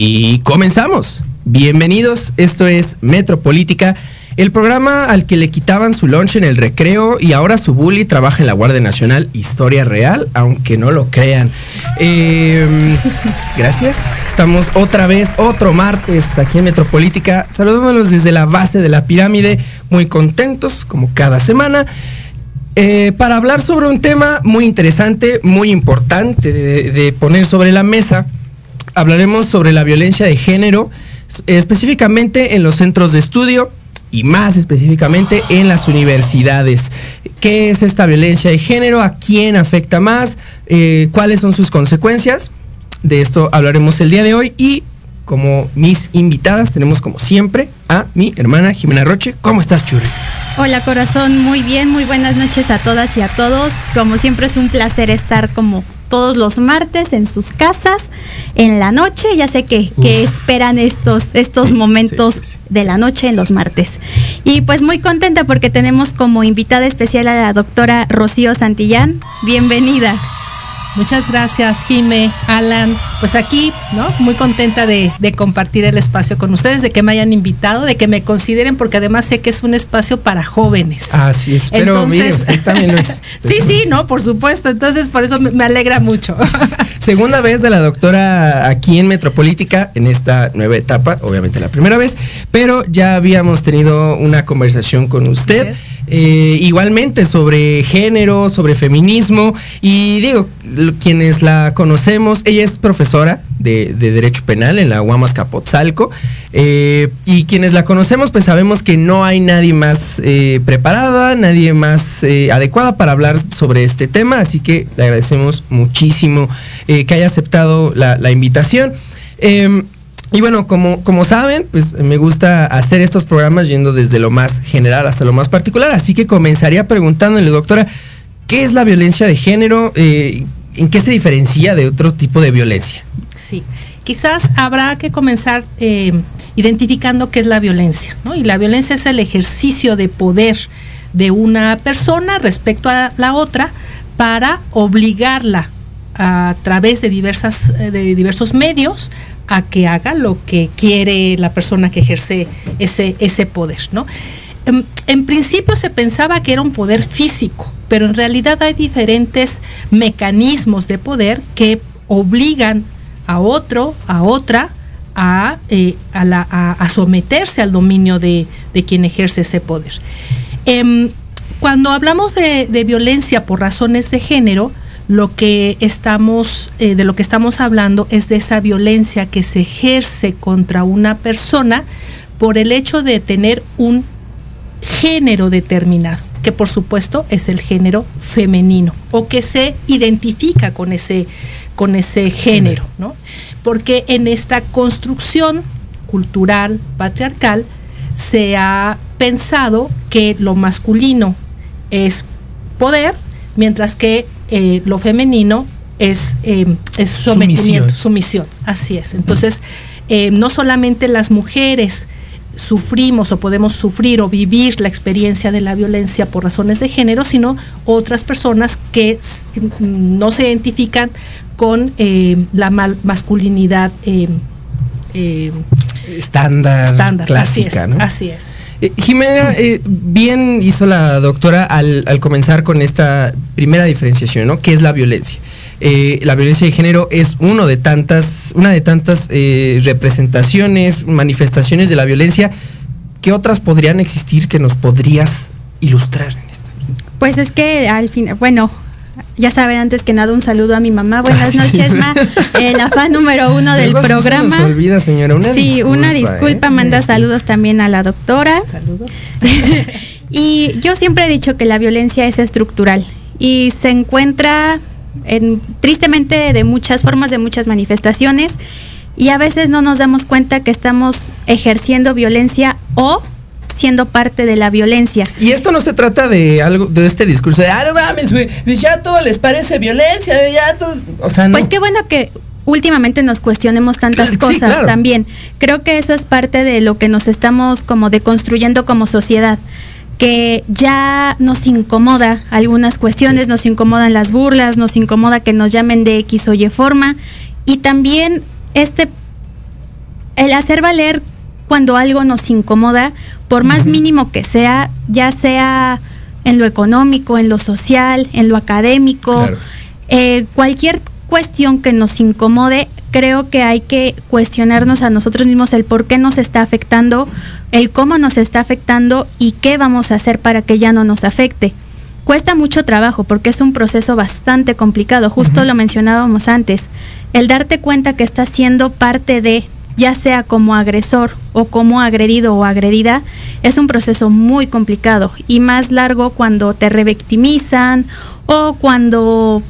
Y comenzamos. Bienvenidos, esto es Metropolítica, El programa al que le quitaban su lunch en el recreo y ahora su bully trabaja en la Guardia Nacional, historia real, aunque no lo crean. Eh, gracias. Estamos otra vez, otro martes aquí en Metropolítica, saludándolos desde la base de la pirámide, muy contentos como cada semana. Eh, para hablar sobre un tema muy interesante, muy importante de poner sobre la mesa, hablaremos sobre la violencia de género, específicamente en los centros de estudio y más específicamente en las universidades. ¿Qué es esta violencia de género? ¿A quién afecta más? Eh, ¿Cuáles son sus consecuencias? De esto hablaremos el día de hoy y como mis invitadas tenemos como siempre a mi hermana Jimena Roche. ¿Cómo estás, Churri? Hola corazón, muy bien, muy buenas noches a todas y a todos. Como siempre es un placer estar como todos los martes en sus casas, en la noche, ya sé que, que esperan estos, estos momentos sí, sí, sí. de la noche en los martes. Y pues muy contenta porque tenemos como invitada especial a la doctora Rocío Santillán. Bienvenida. Muchas gracias, Jime, Alan. Pues aquí, ¿no? Muy contenta de, de, compartir el espacio con ustedes, de que me hayan invitado, de que me consideren, porque además sé que es un espacio para jóvenes. Así es, pero Entonces, mire, también lo es. sí, sí, no, por supuesto. Entonces, por eso me, me alegra mucho. Segunda vez de la doctora aquí en Metropolítica, en esta nueva etapa, obviamente la primera vez, pero ya habíamos tenido una conversación con usted. ¿Sí? Eh, igualmente sobre género, sobre feminismo y digo, quienes la conocemos, ella es profesora de, de Derecho Penal en la Guamas Capotzalco eh, y quienes la conocemos pues sabemos que no hay nadie más eh, preparada, nadie más adecuada para hablar sobre este tema, así que le agradecemos muchísimo que haya aceptado la, la invitación. Y bueno, como, como saben, pues me gusta hacer estos programas yendo desde lo más general hasta lo más particular. Así que comenzaría preguntándole, doctora, ¿qué es la violencia de género? Eh, ¿En qué se diferencia de otro tipo de violencia? Sí, quizás habrá que comenzar eh, identificando qué es la violencia. ¿no? Y la violencia es el ejercicio de poder de una persona respecto a la otra para obligarla a través de, diversas, de diversos medios a que haga lo que quiere la persona que ejerce ese, ese poder, ¿no? En, en, principio se pensaba que era un poder físico, pero en realidad hay diferentes mecanismos de poder que obligan a otro, a otra, a, eh, a, someterse al dominio de, de, quien ejerce ese poder. Eh, cuando hablamos de violencia por razones de género, lo que estamos eh, de lo que estamos hablando es de esa violencia que se ejerce contra una persona por el hecho de tener un género determinado que por supuesto es el género femenino o que se identifica con ese con ese género no porque en esta construcción cultural patriarcal se ha pensado que lo masculino es poder mientras que eh, lo femenino es, eh, es sometimiento, sumisión. sumisión. así es. Entonces, eh, no solamente las mujeres sufrimos o podemos sufrir o vivir la experiencia de la violencia por razones de género, sino otras personas que no se identifican con eh, la mal masculinidad estándar, estándar, clásica, así es, ¿no? Así es. Eh, Jimena, eh, bien hizo la doctora al, al, comenzar con esta primera diferenciación, ¿no? ¿Qué es la violencia? Eh, la violencia de género es uno de tantas, una de tantas eh, representaciones, manifestaciones de la violencia. ¿Qué otras podrían existir que nos podrías ilustrar en esto? Pues es que al fin, bueno, ya saben, antes que nada, un saludo a mi mamá. Buenas Ah, sí, noches, sí. Ma. Eh, la fan número uno del Luego se programa. nos olvida, señora. Una sí, disculpa, una disculpa. ¿eh? Manda disculpa. saludos también a la doctora. Saludos. y yo siempre he dicho que la violencia es estructural y se encuentra en, tristemente de muchas formas, de muchas manifestaciones. Y a veces no nos damos cuenta que estamos ejerciendo violencia o siendo parte de la violencia. Y esto no se trata de algo, de este discurso de, ah, no mames, güey, pues ya todo les parece violencia, ya todo, o sea, no. Pues qué bueno que últimamente nos cuestionemos tantas cosas claro. también. Creo que eso es parte de lo que nos estamos como deconstruyendo como sociedad que ya nos incomoda algunas cuestiones, nos incomodan las burlas, nos incomoda que nos llamen de X o Y forma y también este el hacer valer cuando algo nos incomoda, por más mínimo que sea, ya sea en lo económico, en lo social, en lo académico, eh, cualquier cuestión que nos incomode, creo que hay que cuestionarnos a nosotros mismos el por qué nos está afectando, el cómo nos está afectando y qué vamos a hacer para que ya no nos afecte. Cuesta mucho trabajo porque es un proceso bastante complicado, justo lo mencionábamos antes. El darte cuenta que estás siendo parte de, ya sea como agresor o como agredido o agredida, es un proceso muy complicado y más largo cuando te revictimizan o cuando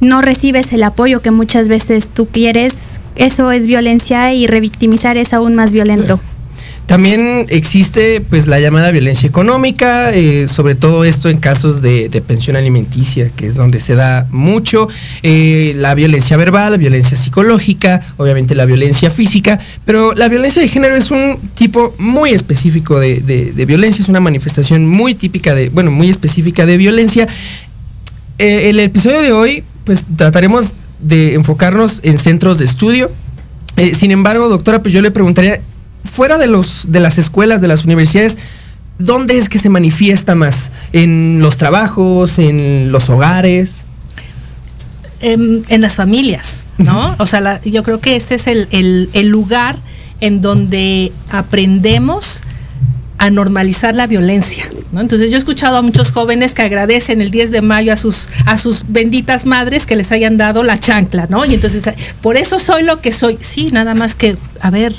no recibes el apoyo que muchas veces tú quieres, eso es violencia y revictimizar es aún más violento. También existe pues la llamada violencia económica, eh, sobre todo esto en casos de, pensión alimenticia, que es donde se da mucho, eh, la violencia verbal, la violencia psicológica, obviamente la violencia física, pero la violencia de género es un tipo muy específico de, de violencia, es una manifestación muy típica de, bueno, muy específica de violencia. Eh, el episodio de hoy pues trataremos de enfocarnos en centros de estudio. Eh, sin embargo, doctora, pues yo le preguntaría, fuera de, los, de las escuelas, de las universidades, ¿dónde es que se manifiesta más? ¿En los trabajos, en los hogares? En, las familias, ¿no? O sea, yo creo que ese es el, el lugar en donde aprendemos a normalizar la violencia. Entonces yo he escuchado a muchos jóvenes que agradecen el 10 de mayo a sus, a sus benditas madres que les hayan dado la chancla, ¿no? Y entonces, por eso soy lo que soy. Sí, nada más que, a ver,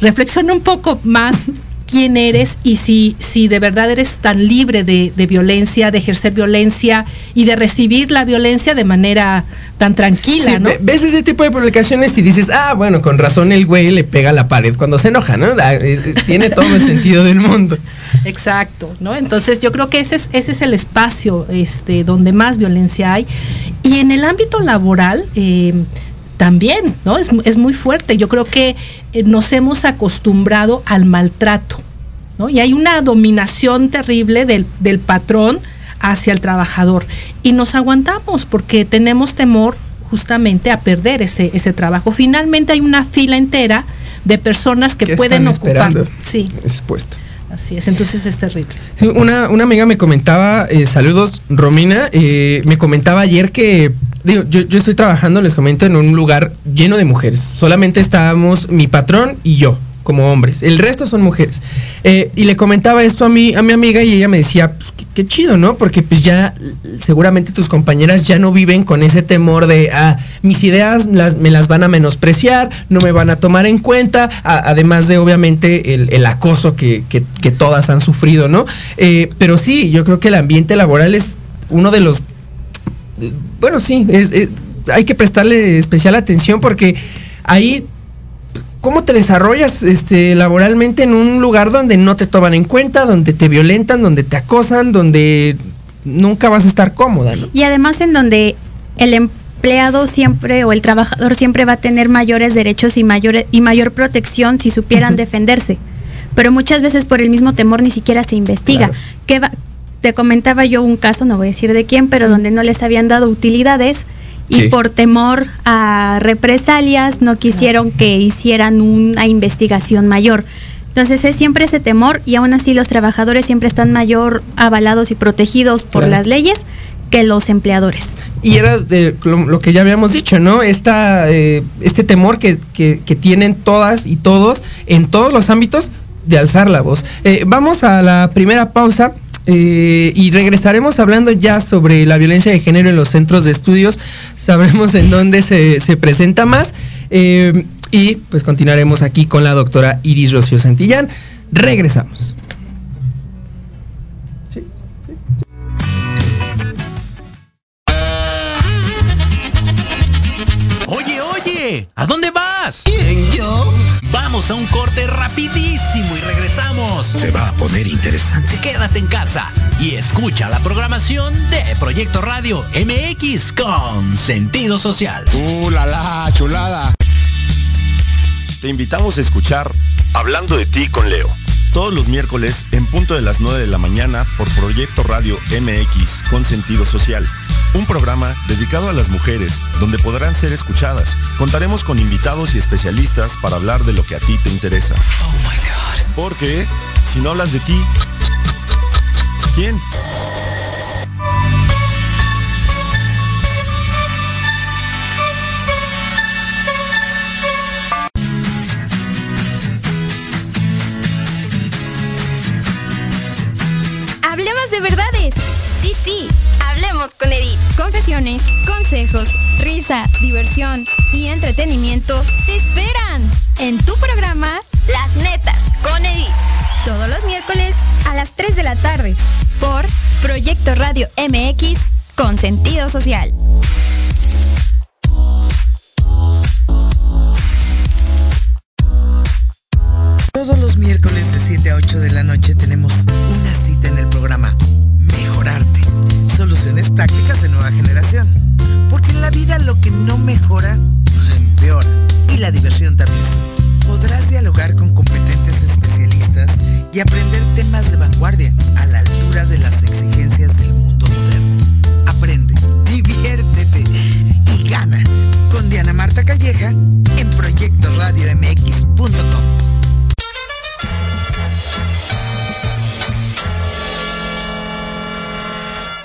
reflexiona un poco más quién eres y si, si de verdad eres tan libre de, violencia, de ejercer violencia y de recibir la violencia de manera tan tranquila, ¿no? Ves ese tipo de publicaciones y dices, ah, bueno, con razón el güey le pega a la pared cuando se enoja, ¿no? Ah, eh, eh, tiene todo el sentido del mundo. Exacto, ¿no? Entonces yo creo que ese es, ese es el espacio este, donde más violencia hay. Y en el ámbito laboral, eh, también, ¿no? Es, es, muy fuerte. Yo creo que eh, nos hemos acostumbrado al maltrato, ¿no? Y hay una dominación terrible del, del patrón hacia el trabajador. Y nos aguantamos porque tenemos temor justamente a perder ese, ese trabajo. Finalmente hay una fila entera de personas que, pueden ocupar. Sí. Ese puesto. Así es, entonces es terrible. una, una amiga me comentaba, eh, saludos Romina, eh, me comentaba ayer que digo, yo, estoy trabajando, les comento, en un lugar lleno de mujeres. Solamente estábamos mi patrón y yo, como hombres. El resto son mujeres. Eh, y le comentaba esto a mi, a mi amiga y ella me decía, pues, qué, chido, ¿no? Porque pues ya seguramente tus compañeras ya no viven con ese temor de, ah, mis ideas me las van a menospreciar, no me van a tomar en cuenta, además de obviamente el, acoso que, que, todas han sufrido, ¿no? Eh, pero sí, yo creo que el ambiente laboral es uno de los bueno, sí, hay que prestarle especial atención porque ahí cómo te desarrollas este, laboralmente en un lugar donde no te toman en cuenta, donde te violentan, donde te acosan, donde nunca vas a estar cómoda. Y además en donde el empleado siempre o el trabajador siempre va a tener mayores derechos y, mayor, y mayor protección si supieran defenderse. Pero muchas veces por el mismo temor ni siquiera se investiga. ¿Qué, va, te comentaba yo un caso, no voy a decir de quién, pero donde no les habían dado utilidades y por temor a represalias no quisieron que hicieran una investigación mayor. Entonces es siempre ese temor y aún así los trabajadores siempre están mayor avalados y protegidos por las leyes que los empleadores. Y era de lo, que ya habíamos dicho, ¿no? Esta, eh, este temor que, que, tienen todas y todos en todos los ámbitos de alzar la voz. Eh, vamos a la primera pausa. Eh, y regresaremos hablando ya sobre la violencia de género en los centros de estudios. Sabremos en dónde se, presenta más. Eh, y pues continuaremos aquí con la doctora Iris Rocío Santillán. Regresamos. ¿A dónde vas? ¿Quién, yo? Vamos a un corte rapidísimo y regresamos. Se va a poner interesante. Quédate en casa y escucha la programación de Proyecto Radio MX con sentido social. ¡Uh, la, la chulada! Te invitamos a escuchar Hablando de ti con Leo. Todos los miércoles en punto de las 9 de la mañana por Proyecto Radio MX con sentido social un programa dedicado a las mujeres, donde podrán ser escuchadas. Contaremos con invitados y especialistas para hablar de lo que a ti te interesa. Oh Porque si no hablas de ti, ¿quién? Hablemos de verdades. Sí, sí, con Edith. Confesiones, consejos, risa, diversión y entretenimiento te esperan en tu programa Las Netas con Edith. Todos los miércoles a las 3 de la tarde por Proyecto Radio MX con sentido social. Todos los miércoles de 7 a 8 de la noche tenemos la vida lo que no mejora, empeora. Y la diversión también. Podrás dialogar con competentes especialistas y aprender temas de vanguardia a la altura de las exigencias del mundo moderno. Aprende, diviértete y gana con Diana Marta Calleja en proyectoradiomx.com.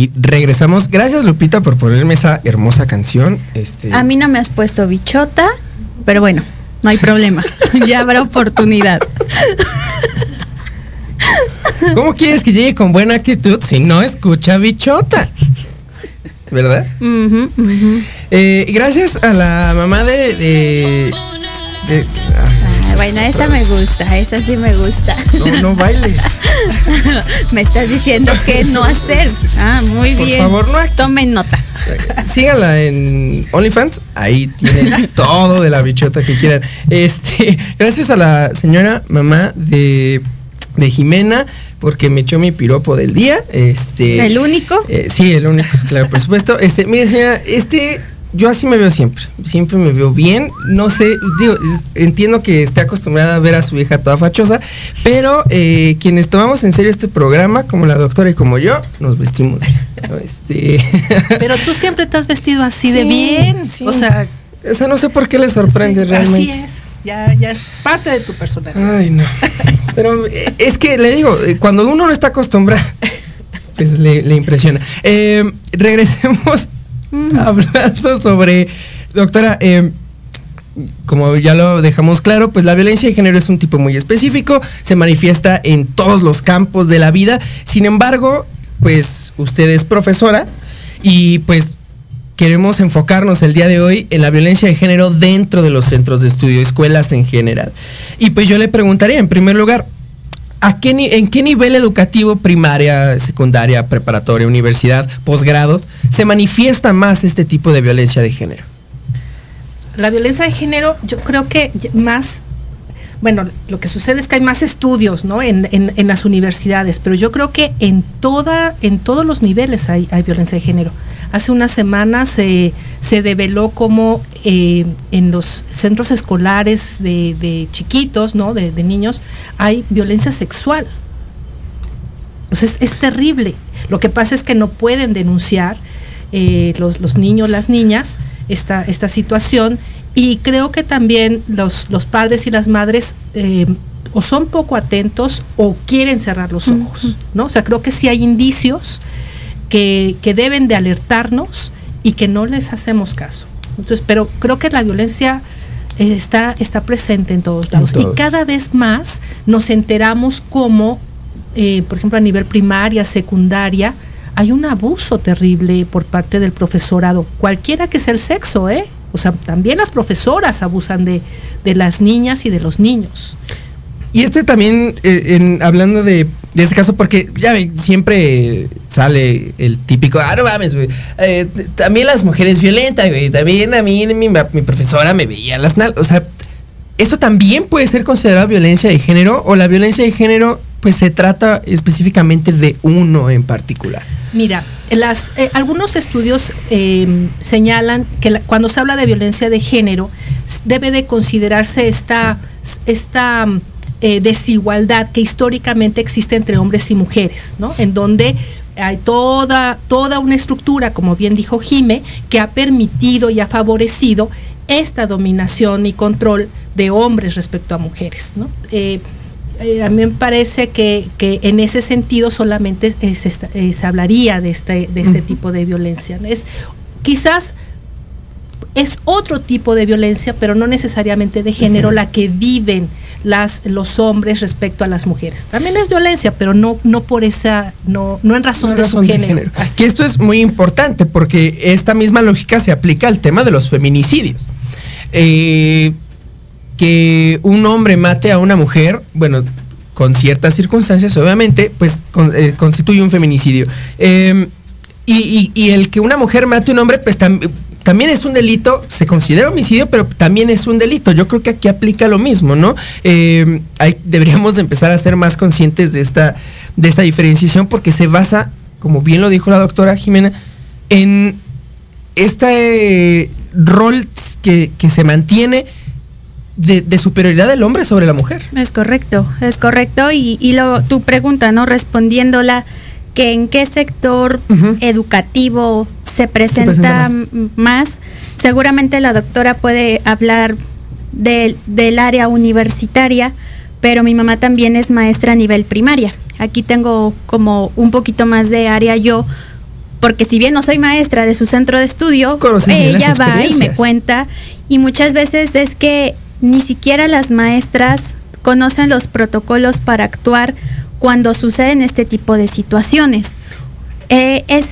Y regresamos. Gracias Lupita por ponerme esa hermosa canción. Este, A mí no me has puesto bichota, pero bueno, no hay problema. ya habrá oportunidad. ¿Cómo quieres que llegue con buena actitud si no escucha bichota? ¿Verdad? Eh, gracias a la mamá de. de- de- Ah, bueno, esa me gusta, esa sí me gusta. no, no bailes. me estás diciendo qué no hacer. Ah, muy Por bien. favor, no Tomen nota. Síganla en OnlyFans. Ahí tienen todo de la bichota que quieran. Este, gracias a la señora mamá de, de Jimena, porque me echó mi piropo del día. Este. ¿El único? eh, sí, el único, claro, por supuesto. Este, mire, señora, este. Yo así me veo siempre, siempre me veo bien, no sé, digo, entiendo que esté acostumbrada a ver a su hija toda fachosa, pero eh, quienes tomamos en serio este programa, como la doctora y como yo, nos vestimos. Este, Pero tú siempre te has vestido así de bien. sí. O sea, O sea, no sé por qué le sorprende sí, realmente. Así es. Ya, ya es parte de tu personalidad. Ay, no. Pero eh, es que le digo, eh, cuando uno no está acostumbrado, pues le, le impresiona. Eh, regresemos hablando sobre, doctora, eh, como ya lo dejamos claro, pues la violencia de género es un tipo muy específico, se manifiesta en todos los campos de la vida. Sin embargo, pues usted es profesora y pues queremos enfocarnos el día de hoy en la violencia de género dentro de los centros de estudio, escuelas en general. Y pues yo le preguntaría, en primer lugar, ¿a qué ¿en qué nivel educativo, primaria, secundaria, preparatoria, universidad, posgrados, se manifiesta más este tipo de violencia de género? La violencia de género, yo creo que más, bueno, lo que sucede es que hay más estudios, ¿no? En, en- en las universidades, pero yo creo que en toda, en todos los niveles hay, hay violencia de género. Hace unas semanas se, se develó como eh, en los centros escolares de, de chiquitos, ¿no? De, de niños, hay violencia sexual. O sea, es, es terrible. Lo que pasa es que no pueden denunciar eh, los, los niños, las niñas, esta, esta situación. Y creo que también los, los padres y las madres eh, o son poco atentos o quieren cerrar los ojos. ¿no? O sea, creo que sí hay indicios que, que deben de alertarnos y que no les hacemos caso. Entonces, pero creo que la violencia eh, está, está presente en todos lados. todos. Y cada vez más nos enteramos cómo, eh, por ejemplo, a nivel primaria, secundaria, hay un abuso terrible por parte del profesorado, cualquiera que sea el sexo, ¿eh? O sea, también las profesoras abusan de, de las niñas y de los niños. Y este también, eh, hablando de, este caso, porque ya siempre sale el típico, ah, no mames, güey. eh, también las mujeres violentas, güey. También a mí mi, profesora me veía las nalgas. O sea, ¿eso también puede ser considerado violencia de género? ¿O la violencia de género, pues se trata específicamente de uno en particular? Mira, las, eh, algunos estudios eh, señalan que cuando se habla de violencia de género debe de considerarse esta, esta mm, eh, desigualdad que históricamente existe entre hombres y mujeres, ¿no? En donde hay toda, toda una estructura, como bien dijo Jime, que ha permitido y ha favorecido esta dominación y control de hombres respecto a mujeres, ¿no? Eh, eh, a mí me parece que, que en ese sentido solamente se, se hablaría de este, de este tipo de violencia. Es, quizás es otro tipo de violencia, pero no necesariamente de género, la que viven las, los hombres respecto a las mujeres. También es violencia, pero no, no por esa, no, no en razón, de, razón su de género. Que esto es muy importante porque esta misma lógica se aplica al tema de los feminicidios. Eh, que un hombre mate a una mujer, bueno, con ciertas circunstancias, obviamente, pues con- eh, constituye un feminicidio. Eh, y, y- y el que una mujer mate a un hombre, pues tam- también es un delito, se considera homicidio, pero también es un delito. Yo creo que aquí aplica lo mismo, ¿no? Eh, hay- deberíamos de empezar a ser más conscientes de esta, de esta diferenciación porque se basa, como bien lo dijo la doctora Jimena, en este eh, rol que, que se mantiene de, de superioridad del hombre sobre la mujer. Es correcto, es correcto. Y, y lo, tu pregunta, ¿no? Respondiéndola, que en qué sector educativo se presenta, presenta más. Seguramente la doctora puede hablar del- del área universitaria, pero mi mamá también es maestra a nivel primaria. Aquí tengo como un poquito más de área yo, porque si bien no soy maestra de su centro de estudio, ella va y me cuenta y muchas veces es que ni siquiera las maestras conocen los protocolos para actuar cuando suceden este tipo de situaciones. Eh, es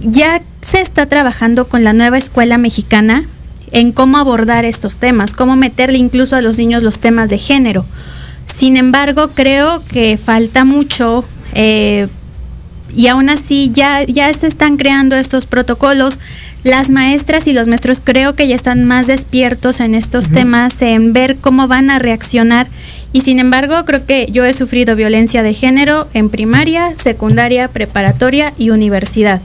ya se está trabajando con la nueva escuela mexicana en cómo abordar estos temas, cómo meterle incluso a los niños los temas de género. Sin embargo, creo que falta mucho eh, y aún así ya, ya se están creando estos protocolos. Las maestras y los maestros creo que ya están más despiertos en estos temas, en ver cómo van a reaccionar. Y sin embargo, creo que yo he sufrido violencia de género en primaria, secundaria, preparatoria y universidad.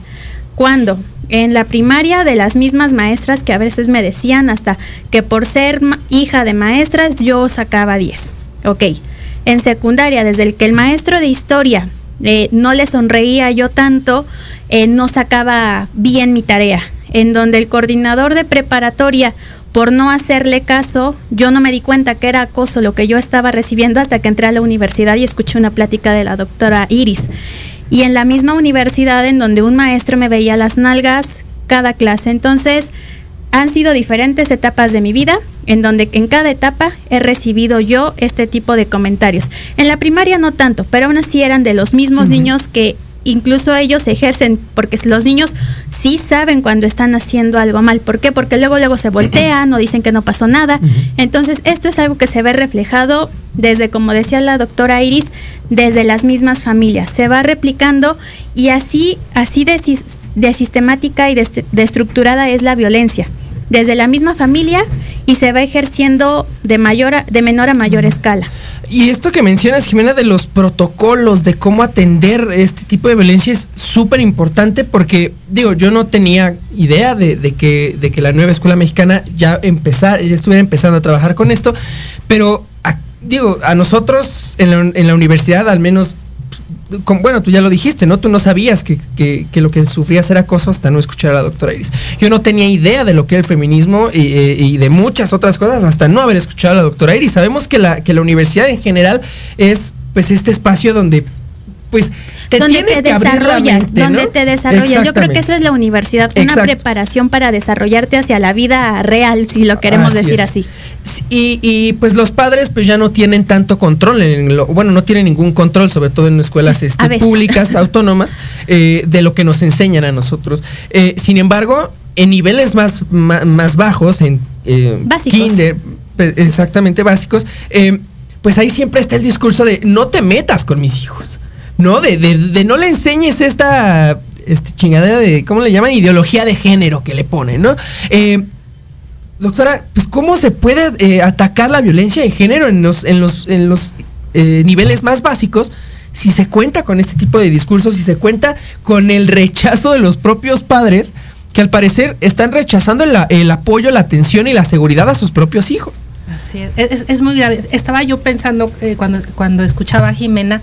¿Cuándo? En la primaria de las mismas maestras que a veces me decían hasta que por ser hija de maestras yo sacaba 10. Ok. En secundaria, desde el que el maestro de historia eh, no le sonreía yo tanto, eh, no sacaba bien mi tarea. En donde el coordinador de preparatoria, por no hacerle caso, yo no me di cuenta que era acoso lo que yo estaba recibiendo hasta que entré a la universidad y escuché una plática de la doctora Iris. Y en la misma universidad en donde un maestro me veía las nalgas cada clase. Entonces, han sido diferentes etapas de mi vida en donde en cada etapa he recibido yo este tipo de comentarios. En la primaria no tanto, pero aún así eran de los mismos niños que incluso ellos ejercen, porque los niños sí saben cuando están haciendo algo mal. ¿Por qué? Porque luego luego se voltean o dicen que no pasó nada. Entonces esto es algo que se ve reflejado desde, como decía la doctora Iris, desde las mismas familias. Se va replicando y así, así de, sis- de sistemática y de, est- de estructurada es la violencia. Desde la misma familia y se va ejerciendo de mayor a- de menor a mayor escala. Y esto que mencionas, Jimena, de los protocolos, de cómo atender este tipo de violencia es súper importante porque, digo, yo no tenía idea de, de que, de que la nueva escuela mexicana ya empezar, ya estuviera empezando a trabajar con esto, pero, digo, a nosotros en la, en la universidad, al menos, con- bueno, tú ya lo dijiste, ¿no? Tú no sabías que, que- que lo que sufrías era acoso hasta no escuchar a la doctora Iris. Yo no tenía idea de lo que era el feminismo y, eh, y de muchas otras cosas hasta no haber escuchado a la doctora Iris. Sabemos que la, que la universidad en general es pues este espacio donde pues te donde tienes te que desarrollas, mente, donde ¿no? te desarrollas. Yo creo que eso es la universidad, una Exacto. preparación para desarrollarte hacia la vida real, si lo queremos Así decir es. así. Y, y, pues los padres pues ya no tienen tanto control, en lo- bueno, no tienen ningún control, sobre todo en escuelas este, públicas, autónomas, eh, de lo que nos enseñan a nosotros. Eh, sin embargo, en niveles más, más, bajos, en eh, Básicos. kinder, pe- exactamente básicos, eh, pues ahí siempre está el discurso de no te metas con mis hijos, ¿no? De, de, de no le enseñes esta este, chingadera de, ¿cómo le llaman? Ideología de género que le ponen, ¿no? Doctora, pues ¿cómo se puede eh, atacar la violencia de género en los, en los, en los eh, niveles más básicos? Si se cuenta con este tipo de discursos, si se cuenta con el rechazo de los propios padres, que al parecer están rechazando el, el apoyo, la atención y la seguridad a sus propios hijos. Así es, es, es muy grave. Estaba yo pensando eh, cuando, cuando escuchaba a Jimena,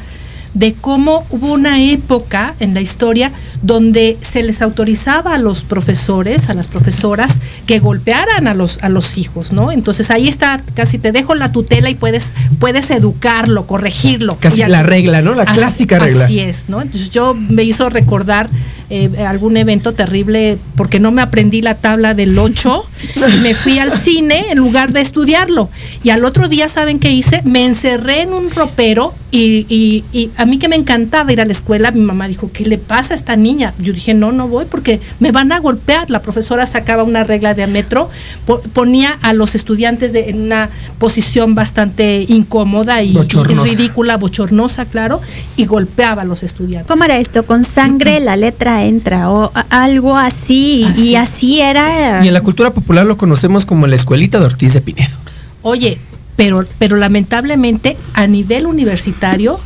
de cómo hubo una época en la historia donde se les autorizaba a los profesores, a las profesoras, que golpearan a los, a los hijos, ¿no? Entonces ahí está, casi te dejo la tutela y puedes, puedes educarlo, corregirlo. Casi Y la regla, ¿no? La así, clásica regla. Así es, ¿no? Entonces yo me hizo recordar eh, algún evento terrible porque no me aprendí la tabla del 8 y me fui al cine en lugar de estudiarlo. Y al otro día, ¿saben qué hice? Me encerré en un ropero y, y, y a mí que me encantaba ir a la escuela, mi mamá dijo, ¿qué le pasa a esta niña? Yo dije, no, no voy porque me van a golpear. La profesora sacaba una regla de metro, po ponía a los estudiantes de, en una posición bastante incómoda y, y ridícula, bochornosa, claro, y golpeaba a los estudiantes. ¿Cómo era esto? Con sangre la letra entra o algo así, Así. y así era. Y en la cultura popular lo conocemos como la escuelita de Ortiz de Pinedo. Oye, pero, pero lamentablemente a nivel universitario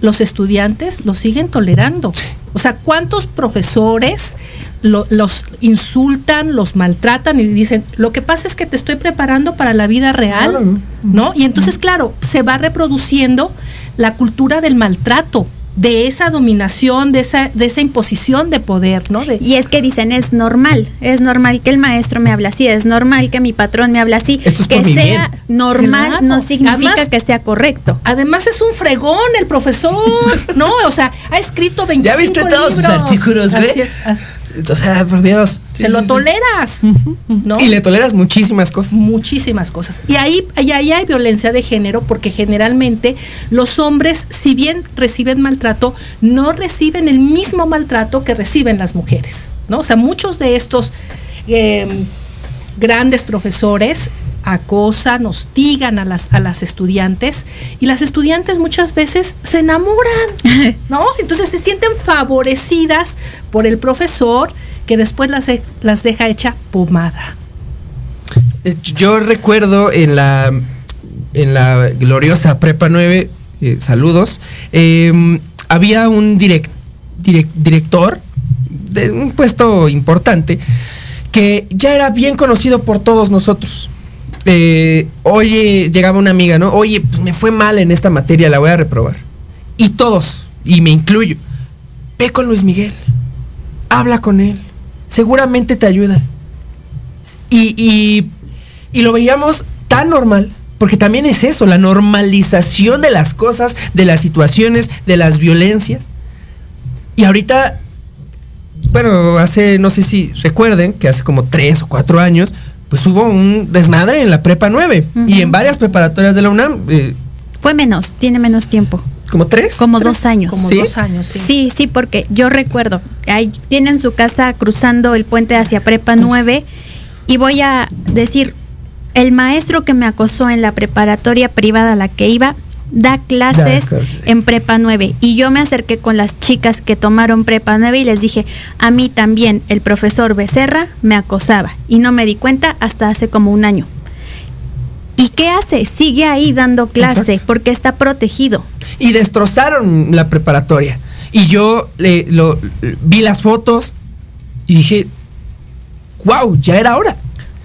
los estudiantes lo siguen tolerando. O sea, ¿cuántos profesores lo- los insultan, los maltratan y dicen, lo que pasa es que te estoy preparando para la vida real, ¿no? Y entonces, claro, se va reproduciendo la cultura del maltrato, de esa dominación, de esa, de esa imposición de poder, ¿no? De, Y es que dicen, es normal, es normal que el maestro me hable así, es normal que mi patrón me hable así. Esto es que sea bien. normal Claro. no significa Además- que sea correcto. Además es un fregón el profesor, ¿no? O sea, ha escrito 25 ¿Ya viste todos sus artículos, güey? Así es, así- O sea, por Dios. se lo toleras, ¿no? Y le toleras muchísimas cosas. muchísimas cosas. Y ahí, y ahí hay violencia de género porque generalmente los hombres, si bien reciben maltrato, no reciben el mismo maltrato que reciben las mujeres, ¿no? O sea, muchos de estos eh, grandes profesores acosan, hostigan a las, a las estudiantes y las estudiantes muchas veces se enamoran, ¿no? Entonces se sienten favorecidas por el profesor que después las, las deja hecha pomada. Eh, Yo recuerdo en la en la gloriosa Prepa 9, eh, saludos, eh, había un direc- direc- director de un puesto importante que ya era bien conocido por todos nosotros. Eh, oye, llegaba una amiga, ¿no? Oye, pues me fue mal en esta materia, la voy a reprobar. Y todos, y me incluyo, ve con Luis Miguel, habla con él, seguramente te ayuda. Y, y, y lo veíamos tan normal, porque también es eso, la normalización de las cosas, de las situaciones, de las violencias. Y ahorita, bueno, hace, no sé si recuerden, que hace como tres o cuatro años, pues hubo un desmadre en la prepa 9 y en varias preparatorias de la UNAM, eh, Fue menos, tiene menos tiempo. como tres. Como tres. dos años. Como ¿Sí? dos años, sí. Sí, sí, porque yo recuerdo, ahí tienen su casa cruzando el puente hacia Prepa 9 y voy a decir, el maestro que me acosó en la preparatoria privada a la que iba, da clases Da en Prepa 9 y yo me acerqué con las chicas que tomaron Prepa 9 y les dije, a mí también el profesor Becerra me acosaba y no me di cuenta hasta hace como un año. ¿Y qué hace? Sigue ahí dando clase Exacto. porque está protegido. y destrozaron la preparatoria. Y yo le, lo, vi las fotos y dije, wow, ya era hora.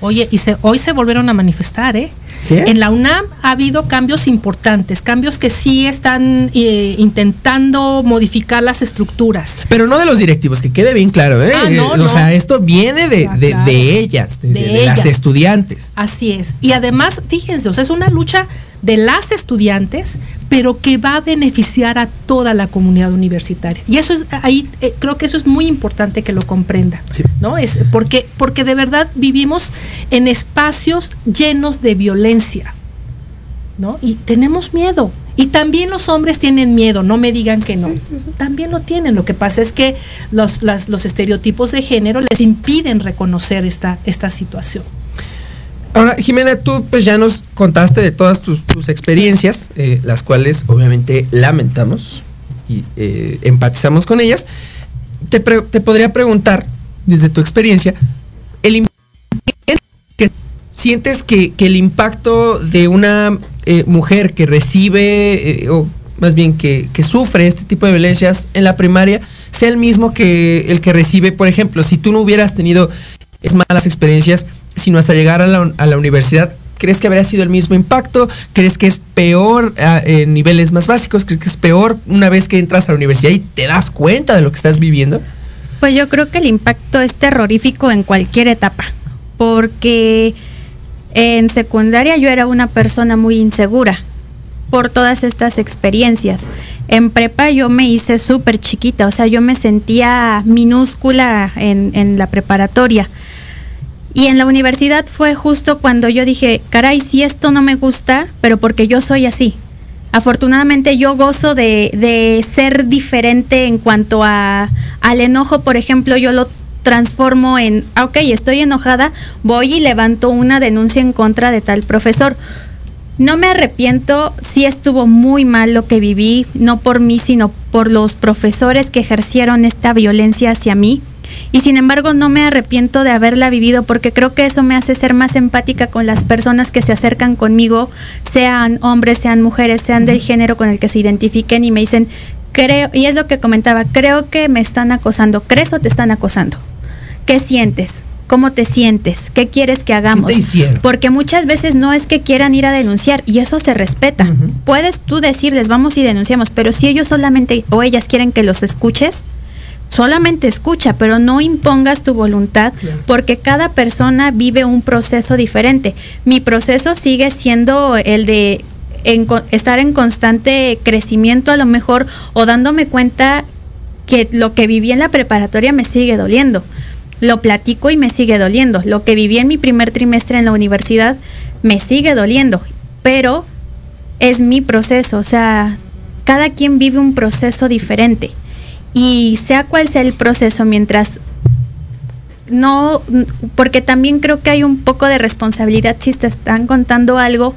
Oye, y se, hoy se volvieron a manifestar, ¿eh? ¿Sí? En la UNAM ha habido cambios importantes, cambios que sí están eh, intentando modificar las estructuras. Pero no de los directivos, que quede bien claro, ¿eh? Ah, no, o no. sea, esto viene de, Ah, de- claro. de ellas, de, las estudiantes. Así es. Y además, fíjense, o sea, es una lucha de las estudiantes, pero que va a beneficiar a toda la comunidad universitaria. Y eso es ahí eh, creo que eso es muy importante que lo comprenda, Sí. ¿no? Es porque porque de verdad vivimos en espacios llenos de violencia. ¿No? Y tenemos miedo. Y también los hombres tienen miedo, no me digan que no. También lo tienen. Lo que pasa es que los, las- los estereotipos de género les impiden reconocer esta, esta situación. Ahora, Jimena, tú pues ya nos contaste de todas tus, tus experiencias, eh, las cuales obviamente lamentamos y eh, empatizamos con ellas. Te, te, podría preguntar, desde tu experiencia, el que sientes que, que, el impacto de una eh, mujer que recibe, o más bien que, que sufre este tipo de violencias en la primaria, sea el mismo que el que recibe, por ejemplo, si tú no hubieras tenido es malas experiencias, sino hasta llegar a la, a la universidad. ¿Crees que habría sido el mismo impacto? ¿Crees que es peor a, en niveles más básicos? ¿Crees que es peor una vez que entras a la universidad y te das cuenta de lo que estás viviendo? Pues yo creo que el impacto es terrorífico en cualquier etapa, porque en secundaria yo era una persona muy insegura por todas estas experiencias. En prepa yo me hice súper chiquita, o sea, yo me sentía minúscula en, la preparatoria y en la universidad fue justo cuando yo dije, caray, si esto no me gusta, pero porque yo soy así. Afortunadamente yo gozo de, de ser diferente en cuanto a, al enojo, por ejemplo, yo lo transformo en, ah, ok, estoy enojada, voy y levanto una denuncia en contra de tal profesor. No me arrepiento, sí estuvo muy mal lo que viví, no por mí, sino por los profesores que ejercieron esta violencia hacia mí y sin embargo no me arrepiento de haberla vivido porque creo que eso me hace ser más empática con las personas que se acercan conmigo, sean hombres, sean mujeres, sean del género con el que se identifiquen y me dicen, creo, y es lo que comentaba, creo que me están acosando, ¿crees o te están acosando? ¿Qué sientes? ¿Cómo te sientes? ¿Qué quieres que hagamos? Porque muchas veces no es que quieran ir a denunciar y eso se respeta. Puedes tú decirles, vamos y denunciamos, pero si ellos solamente o ellas quieren que los escuches, solamente escucha, pero no impongas tu voluntad porque cada persona vive un proceso diferente. Mi proceso sigue siendo el de estar en constante crecimiento a lo mejor o dándome cuenta que lo que viví en la preparatoria me sigue doliendo. Lo platico y me sigue doliendo. Lo que viví en mi primer trimestre en la universidad me sigue doliendo, pero es mi proceso, o sea, cada quien vive un proceso diferente y sea cual sea el proceso, mientras no, porque también creo que hay un poco de responsabilidad si te están contando algo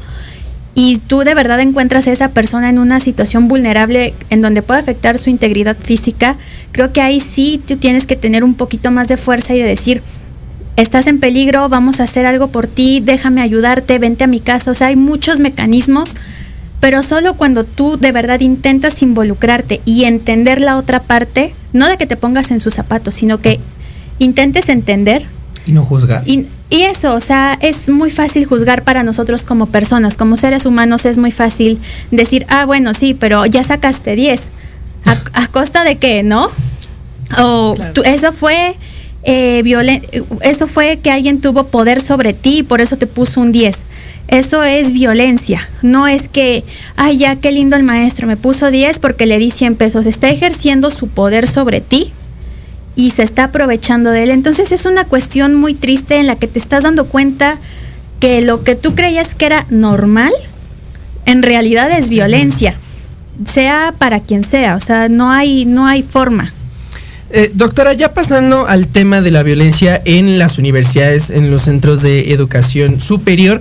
y tú de verdad encuentras a esa persona en una situación vulnerable en donde puede afectar su integridad física, creo que ahí sí tú tienes que tener un poquito más de fuerza y de decir, estás en peligro, vamos a hacer algo por ti, déjame ayudarte, vente a mi casa, o sea, hay muchos mecanismos pero solo cuando tú de verdad intentas involucrarte y entender la otra parte, no de que te pongas en sus zapatos, sino que intentes entender. Y no juzgar. Y, eso, o sea, es muy fácil juzgar para nosotros como personas, como seres humanos es muy fácil decir, ah, bueno, sí, pero ya sacaste 10. ¿A, costa de qué, no? O eso fue... Eh, eso fue que alguien tuvo poder sobre ti y por eso te puso un 10 eso es violencia. No es que, ay, ya qué lindo el maestro, me puso 10 porque le di 100 pesos. Está ejerciendo su poder sobre ti y se está aprovechando de él. Entonces es una cuestión muy triste en la que te estás dando cuenta que lo que tú creías que era normal, en realidad es violencia. Sea para quien sea, o sea, no hay, no hay forma. Eh, doctora, ya pasando al tema de la violencia en las universidades, en los centros de educación superior,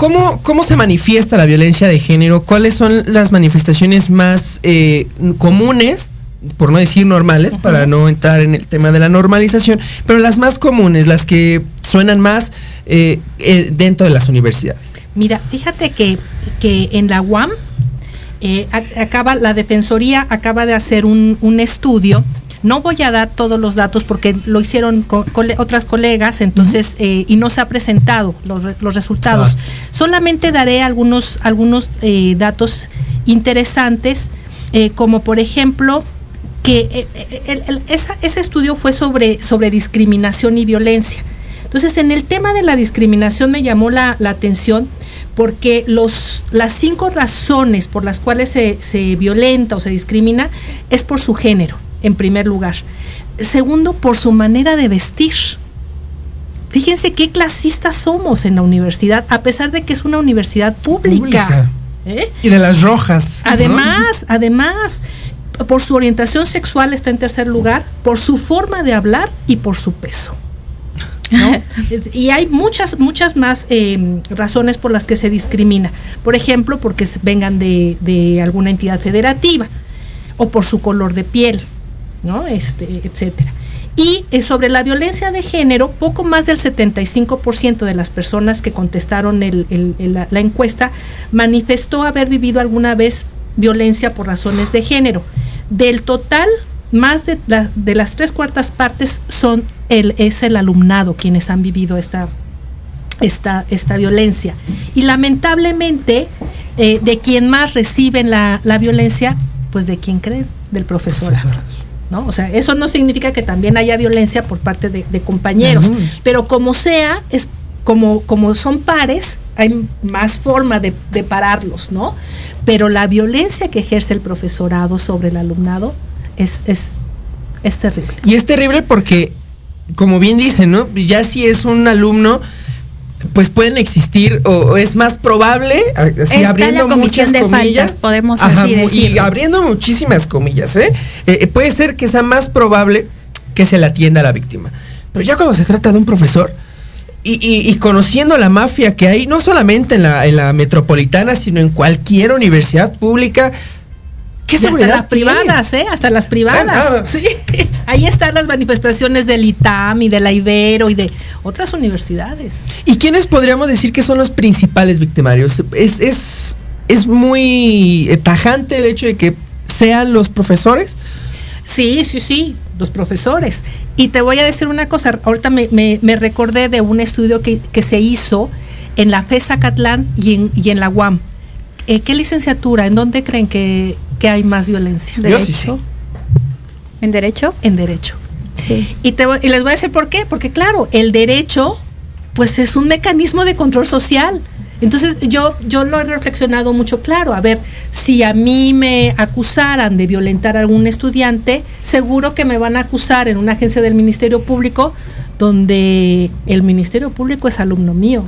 ¿Cómo, ¿Cómo se manifiesta la violencia de género? ¿Cuáles son las manifestaciones más eh, comunes, por no decir normales, para no entrar en el tema de la normalización, pero las más comunes, las que suenan más eh, eh, dentro de las universidades? Mira, fíjate que, que en la UAM acaba, la Defensoría acaba de hacer un, un estudio no voy a dar todos los datos porque lo hicieron otras colegas, entonces, eh, y no se ha presentado los, resultados. Solamente daré algunos, algunos eh, datos interesantes, eh, como por ejemplo, que ese estudio fue sobre, sobre discriminación y violencia. Entonces, en el tema de la discriminación me llamó la, atención porque los, las cinco razones por las cuales se, se violenta o se discrimina es por su género en primer lugar. Segundo, por su manera de vestir. Fíjense qué clasistas somos en la universidad, a pesar de que es una universidad pública. ¿eh? Y de las rojas. Además, además, por su orientación sexual está en tercer lugar, por su forma de hablar y por su peso. ¿no? y hay muchas, muchas más eh, razones por las que se discrimina. Por ejemplo, porque vengan de, de, alguna entidad federativa o por su color de piel, ¿no? Este, etcétera. Y eh, sobre la violencia de género, poco más del 75% de las personas que contestaron el, el, el, la, la encuesta manifestó haber vivido alguna vez violencia por razones de género. Del total, más de, la, de las tres cuartas partes son el, es el alumnado quienes han vivido esta, esta, esta violencia. Y lamentablemente, eh, de quien más reciben la, la, violencia, pues de quien creen, del profesor. ¿no? O sea, eso no significa que también haya violencia por parte de, de compañeros, pero como sea, es como, como son pares, hay más forma de, de, pararlos, ¿no? Pero la violencia que ejerce el profesorado sobre el alumnado es, es, es terrible. Y es terrible porque, como bien dicen, ¿no? Ya si es un alumno, pues pueden existir, o, o es más probable, así Está abriendo la muchas de comillas. Faltas, podemos ajá, así Y decirlo. abriendo muchísimas comillas, ¿eh? ¿eh? Puede ser que sea más probable que se le atienda a la víctima. Pero ya cuando se trata de un profesor, y, y, y, conociendo la mafia que hay, no solamente en la, en la metropolitana, sino en cualquier universidad pública, ¿Qué hasta las privadas, ¿eh? Hasta las privadas. Ah, sí. Ahí están las manifestaciones del ITAM y de la Ibero y de otras universidades. ¿Y quiénes podríamos decir que son los principales victimarios? Es, es, es muy tajante el hecho de que sean los profesores. Sí, sí, sí, los profesores. Y te voy a decir una cosa, ahorita me, me, me recordé de un estudio que, que, se hizo en la FESA Catlán y en, y en la UAM. Eh, ¿Qué licenciatura? ¿En dónde creen que, que hay más violencia? ¿Derecho? Sí, sí. ¿En derecho? En derecho. Sí. Y, te, y les voy a decir por qué. Porque claro, el derecho pues es un mecanismo de control social. Entonces yo, yo lo he reflexionado mucho claro. A ver, si a mí me acusaran de violentar a algún estudiante, seguro que me van a acusar en una agencia del Ministerio Público donde el Ministerio Público es alumno mío.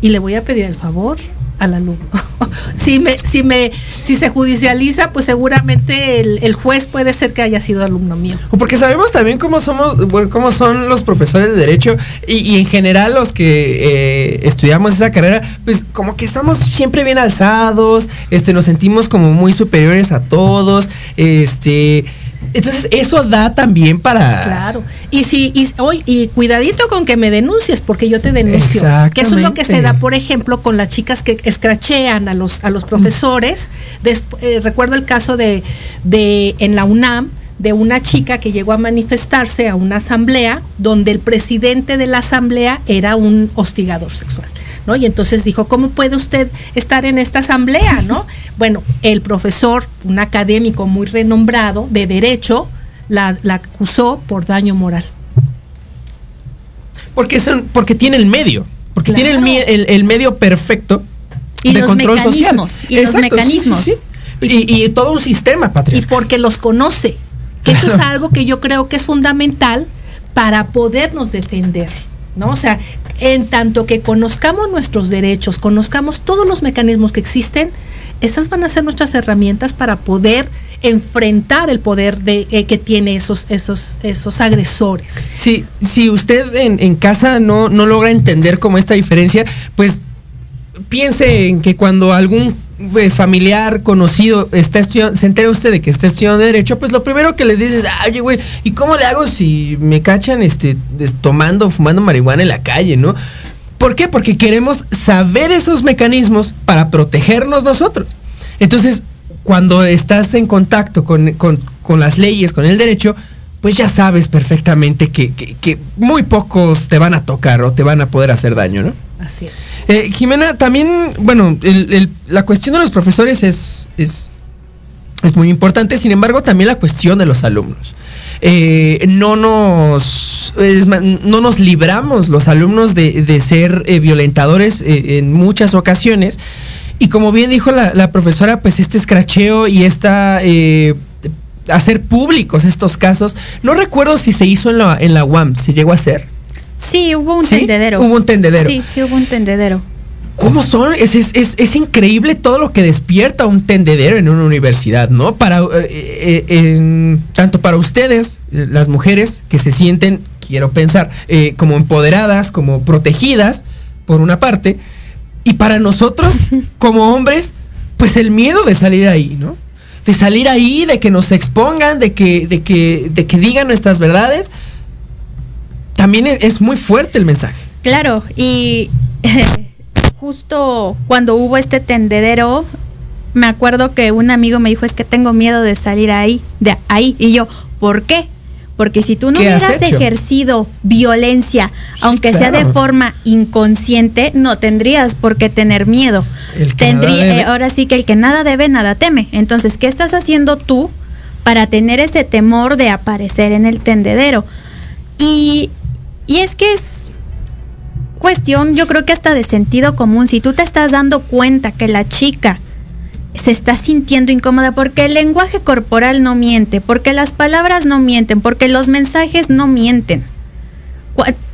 Y le voy a pedir el favor al alumno. si, me, si, me, si se judicializa, pues seguramente el, el, juez puede ser que haya sido alumno mío. Porque sabemos también cómo somos, cómo son los profesores de derecho y, y en general los que eh, estudiamos esa carrera, pues como que estamos siempre bien alzados, este, nos sentimos como muy superiores a todos, este. Entonces, eso da también para. Claro. Y si, y, hoy, y cuidadito con que me denuncies, porque yo te denuncio. Que eso es lo que se da, por ejemplo, con las chicas que escrachean a los, a los profesores. Eh, recuerdo el caso de, de en la UNAM, de una chica que llegó a manifestarse a una asamblea donde el presidente de la asamblea era un hostigador sexual. ¿no? Y entonces dijo, ¿cómo puede usted estar en esta asamblea? ¿no? Bueno, el profesor, un académico muy renombrado de derecho, la, la acusó por daño moral. Porque, son, porque tiene el medio, porque claro. tiene el, el, el, medio perfecto y de control social. Y Exacto, los mecanismos. Sí, sí, sí. Y, y, todo un sistema, Patricia. Y porque los conoce. Que claro. eso es algo que yo creo que es fundamental para podernos defender. ¿no? O sea, en tanto que conozcamos nuestros derechos, conozcamos todos los mecanismos que existen, esas van a ser nuestras herramientas para poder enfrentar el poder de, eh, que tiene esos, esos, esos agresores. Si, si usted en, en casa no, no logra entender como esta diferencia, pues piense en que cuando algún familiar conocido está se entera usted de que está estudiando derecho, pues lo primero que le dices, oye, güey, ¿y cómo le hago si me cachan este tomando, fumando marihuana en la calle, no? ¿Por qué? Porque queremos saber esos mecanismos para protegernos nosotros. Entonces, cuando estás en contacto con, con, con las leyes, con el derecho, pues ya sabes perfectamente que, que, que, muy pocos te van a tocar o te van a poder hacer daño, ¿no? Así es. Eh, Jimena, también, bueno, el, la cuestión de los profesores es, es, es, muy importante, sin embargo, también la cuestión de los alumnos. Eh, no nos no nos libramos los alumnos de, de ser eh, violentadores eh, en muchas ocasiones y como bien dijo la, profesora pues este escracheo y esta eh, hacer públicos estos casos no recuerdo si se hizo en la en la UAM se llegó a hacer Sí, hubo un ¿Sí? tendedero. Hubo un tendedero. Sí, sí hubo un tendedero. ¿Cómo son? Es, es, es, es, increíble todo lo que despierta un tendedero en una universidad, ¿no? Para, eh, eh, en, tanto para ustedes, las mujeres, que se sienten quiero pensar, eh, como empoderadas, como protegidas, por una parte, y para nosotros, como hombres, pues el miedo de salir ahí, ¿no? De salir ahí, de que nos expongan, de que, de que, de que digan nuestras verdades. También es, muy fuerte el mensaje. Claro, y justo cuando hubo este tendedero, me acuerdo que un amigo me dijo, es que tengo miedo de salir ahí, de ahí. Y yo, ¿por qué? Porque si tú no ¿Qué has hubieras ejercido violencia, aunque sea de forma inconsciente, no tendrías por qué tener miedo. El que nada debe. eh, ahora sí que el que nada debe, nada teme. Entonces, ¿qué estás haciendo tú para tener ese temor de aparecer en el tendedero? Y, y es que es cuestión, yo creo que hasta de sentido común. Si tú te estás dando cuenta que la chica se está sintiendo incómoda porque el lenguaje corporal no miente, porque las palabras no mienten, porque los mensajes no mienten.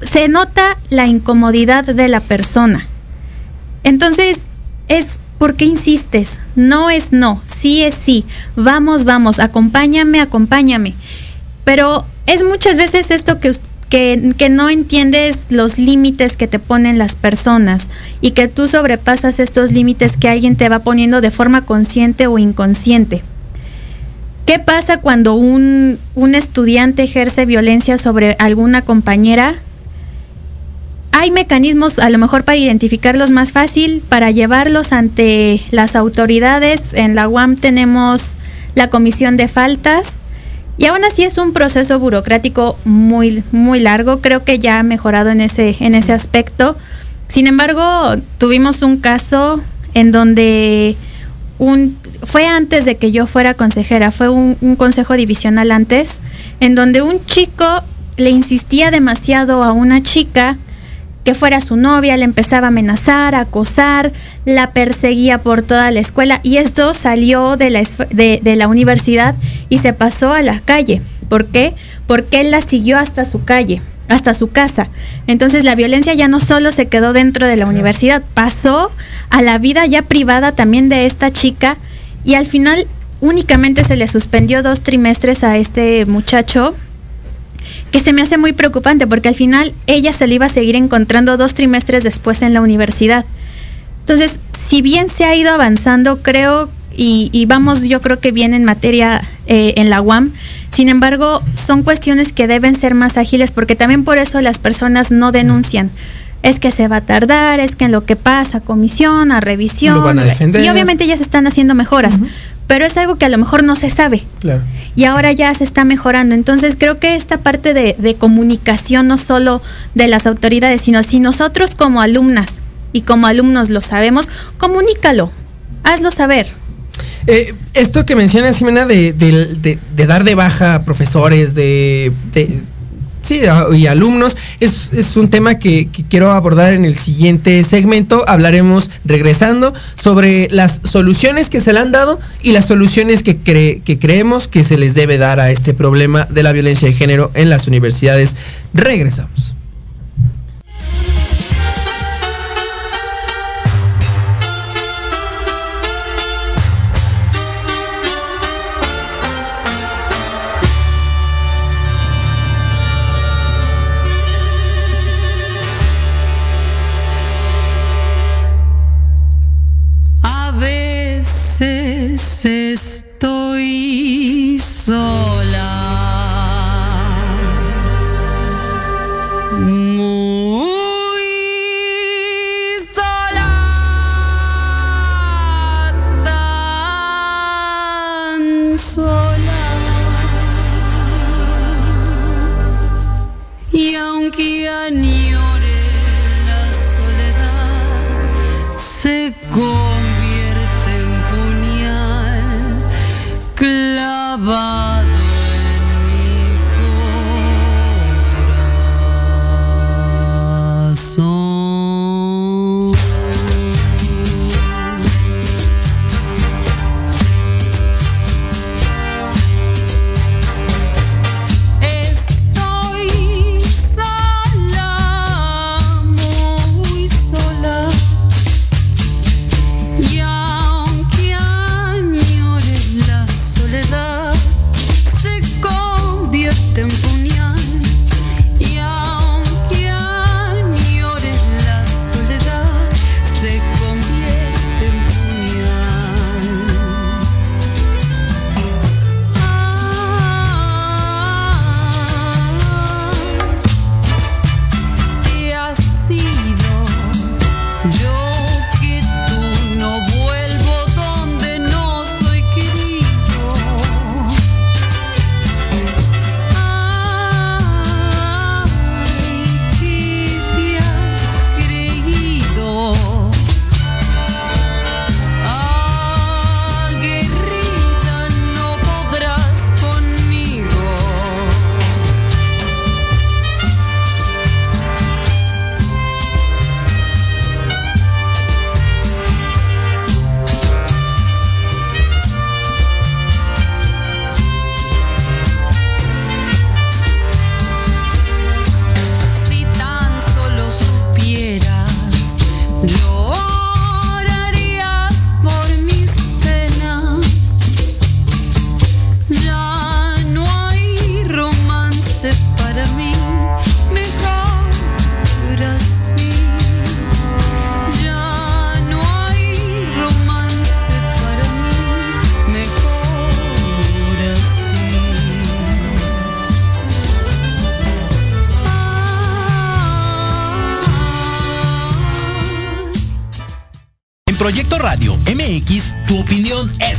Se nota la incomodidad de la persona. Entonces, es ¿por qué insistes? No es no, sí es sí. Vamos, vamos, acompáñame, acompáñame. Pero es muchas veces esto que, us- que, no entiendes los límites que te ponen las personas y que tú sobrepasas estos límites que alguien te va poniendo de forma consciente o inconsciente. ¿Qué pasa cuando un, un estudiante ejerce violencia sobre alguna compañera? Hay mecanismos a lo mejor para identificarlos más fácil, para llevarlos ante las autoridades. En la UAM tenemos la comisión de faltas y aún así es un proceso burocrático muy, muy largo. Creo que ya ha mejorado en ese, en ese aspecto. Sin embargo, tuvimos un caso en donde un, fue antes de que yo fuera consejera, fue un, un consejo divisional antes, en donde un chico le insistía demasiado a una chica que fuera su novia, le empezaba a amenazar, a acosar, la perseguía por toda la escuela y esto salió de la, de, de la universidad y se pasó a la calle. ¿Por qué? Porque él la siguió hasta su calle, hasta su casa. Entonces la violencia ya no solo se quedó dentro de la universidad, pasó a la vida ya privada también de esta chica y al final únicamente se le suspendió dos trimestres a este muchacho que se me hace muy preocupante porque al final ella se le iba a seguir encontrando dos trimestres después en la universidad. Entonces, si bien se ha ido avanzando, creo, y, y vamos yo creo que bien en materia eh, en la UAM, sin embargo, son cuestiones que deben ser más ágiles porque también por eso las personas no denuncian. Es que se va a tardar, es que en lo que pasa, comisión, a revisión. Lo van a defender. Y obviamente ya se están haciendo mejoras, pero es algo que a lo mejor no se sabe Claro. Y ahora ya se está mejorando. Entonces creo que esta parte de, de comunicación no solo de las autoridades, sino si nosotros como alumnas y como alumnos lo sabemos, comunícalo, hazlo saber. Eh, esto que mencionas, Ximena, de, de- de- de dar de baja a profesores, de- sí, y alumnos, es, es un tema que, quiero abordar en el siguiente segmento. Hablaremos, regresando, sobre las soluciones que se le han dado y las soluciones que, que creemos que se les debe dar a este problema de la violencia de género en las universidades. Regresamos. Estoy sola. là-bas.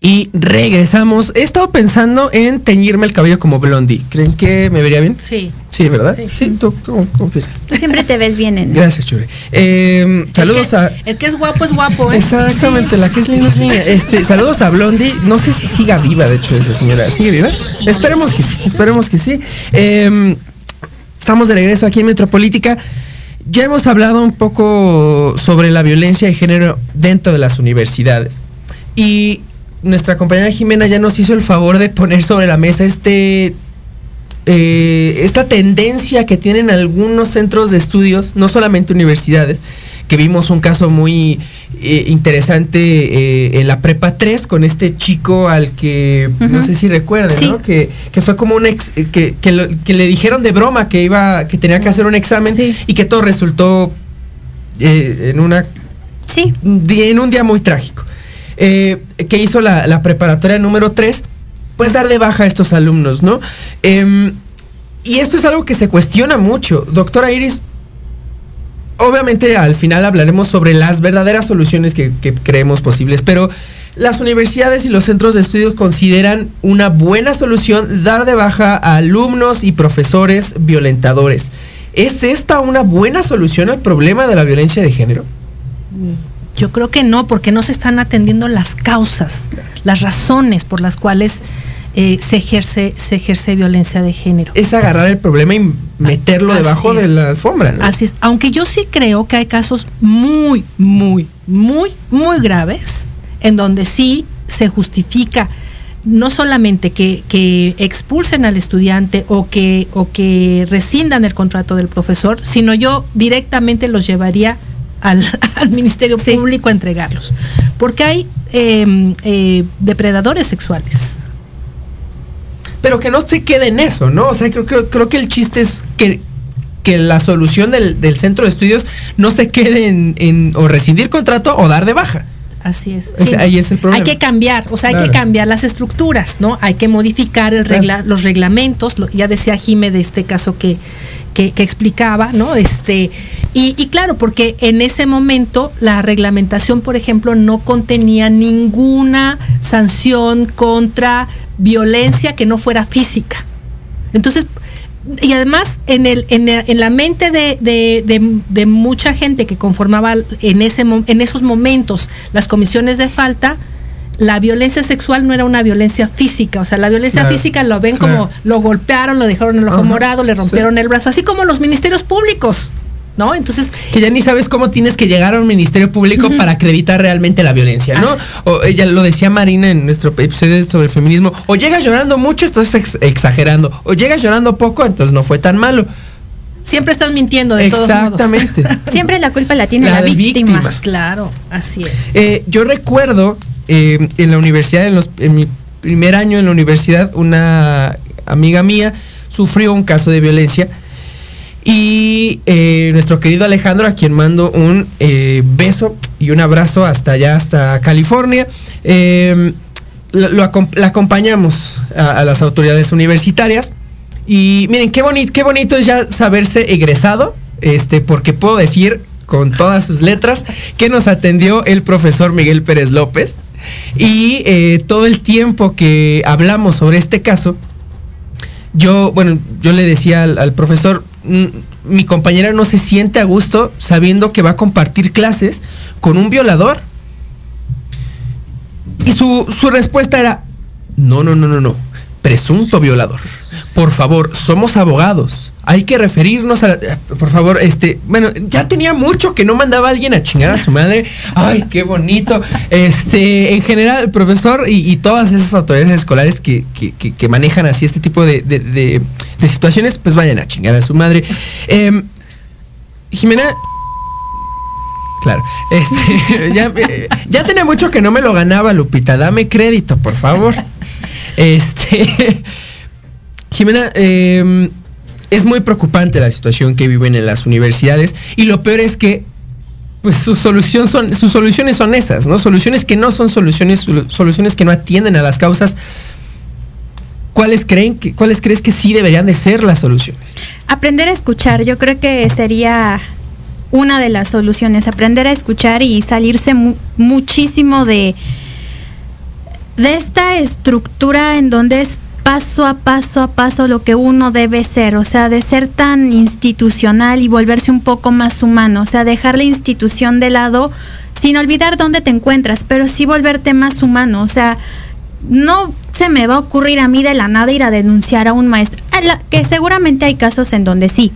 Y regresamos. He estado pensando en teñirme el cabello como blondie. ¿Creen que me vería bien? Sí. Sí, ¿verdad? Sí, ¿tú, tú, cómo piensas? Tú siempre te ves bien en Gracias, Chure. Eh, saludos a. El que es guapo es guapo, ¿eh? Exactamente, la que es linda es niña. Este, saludos a Blondie. No sé si siga viva, de hecho, esa señora. ¿Sigue viva? Esperemos que sí, esperemos que sí. Eh, estamos de regreso aquí en Metropolítica. Ya hemos hablado un poco sobre la violencia de género dentro de las universidades. Y nuestra compañera Jimena ya nos hizo el favor de poner sobre la mesa este eh, esta tendencia que tienen algunos centros de estudios, no solamente universidades, que vimos un caso muy eh, interesante eh, en la prepa 3 con este chico al que no sé si recuerden, Sí. ¿no? Que, que fue como un ex, que, que, lo- que le dijeron de broma que iba, que tenía que hacer un examen y que todo resultó en una Sí. en un día muy trágico. Eh, que hizo la, preparatoria número 3, pues dar de baja a estos alumnos, ¿no? Em, y esto es algo que se cuestiona mucho. Doctora Iris, obviamente al final hablaremos sobre las verdaderas soluciones que, que creemos posibles, pero las universidades y los centros de estudios consideran una buena solución dar de baja a alumnos y profesores violentadores. ¿Es esta una buena solución al problema de la violencia de género? Yo creo que no, porque no se están atendiendo las causas, las razones por las cuales eh, se ejerce se ejerce violencia de género. Es agarrar el problema y meterlo Así debajo de la alfombra, ¿no? Así es. Aunque yo sí creo que hay casos muy, muy, muy, muy graves en donde sí se justifica no solamente que, que expulsen al estudiante o que, o que rescindan el contrato del profesor, sino yo directamente los llevaría al, al Ministerio Público a entregarlos. Porque hay eh, eh, depredadores sexuales. Pero que no se quede en eso, ¿no? O sea, creo, creo, creo que el chiste es que, que la solución del, del centro de estudios no se quede en, en o rescindir contrato o dar de baja. Así es. Ahí es el problema. Hay que cambiar, o sea, hay Claro. que cambiar las estructuras, ¿no? Hay que modificar el regla, los reglamentos. lo- ya decía Jime de este caso que, que, explicaba, ¿no? Este, y, claro, porque en ese momento la reglamentación, por ejemplo, no contenía ninguna sanción contra violencia que no fuera física. Entonces, y además en, el, en, la mente de, de- de- de mucha gente que conformaba en, ese, en esos momentos las comisiones de falta, la violencia sexual no era una violencia física, o sea, la violencia Claro, física lo ven claro. como lo golpearon, lo dejaron el ojo Ajá, morado, le rompieron el brazo, así como los ministerios públicos, ¿no? Entonces, Que ya ni sabes cómo tienes que llegar a un ministerio público para acreditar realmente la violencia, ¿no? Así. O ella lo decía Marina en nuestro episodio sobre el feminismo. O llegas llorando mucho, estás ex- exagerando. O llegas llorando poco, entonces no fue tan malo. siempre están mintiendo de todos modos. Exactamente. Siempre la culpa la tiene La víctima. víctima. Claro, así es. Eh, yo recuerdo eh, en la universidad, en, mi primer año en la universidad, una amiga mía sufrió un caso de violencia. Y eh, nuestro querido Alejandro, a quien mando un eh, beso y un abrazo hasta allá, hasta California, eh, lo- la acompañamos a, a las autoridades universitarias. Y miren, qué bonito, qué bonito es ya saberse egresado, este, porque puedo decir con todas sus letras que nos atendió el profesor Miguel Pérez López. Y eh, todo el tiempo que hablamos sobre este caso, yo, bueno, yo le decía al, al profesor, "Mm, mi compañera no se siente a gusto sabiendo que va a compartir clases con un violador. Y su, su respuesta era, no, no, no, no, no, presunto violador. Por favor, somos abogados. Hay que referirnos a la- Por favor, este... Bueno, ya tenía mucho que no mandaba a alguien a chingar a su madre. Ay, qué bonito. Este, en general, el profesor y, y todas esas autoridades escolares que, que- que- manejan así este tipo de, de- de- de situaciones, pues vayan a chingar a su madre. Em, Jimena, Claro. Este, ya, eh, ya tenía mucho que no me lo ganaba, Lupita. Dame crédito, por favor. Este. Jimena, eh, es muy preocupante la situación que viven en las universidades. Y lo peor es que pues son, sus soluciones son esas, ¿no? Soluciones que no son soluciones, soluciones que no atienden a las causas. ¿Cuáles creen que, cuáles crees que sí deberían de ser las soluciones? Aprender a escuchar, yo creo que sería una de las soluciones, aprender a escuchar y salirse mu muchísimo de, de esta estructura en donde es paso a paso a paso lo que uno debe ser, o sea, de ser tan institucional y volverse un poco más humano, o sea, dejar la institución de lado sin olvidar dónde te encuentras, pero sí volverte más humano, o sea, no se me va a ocurrir a mí de la nada ir a denunciar a un maestro, que seguramente hay casos en donde sí,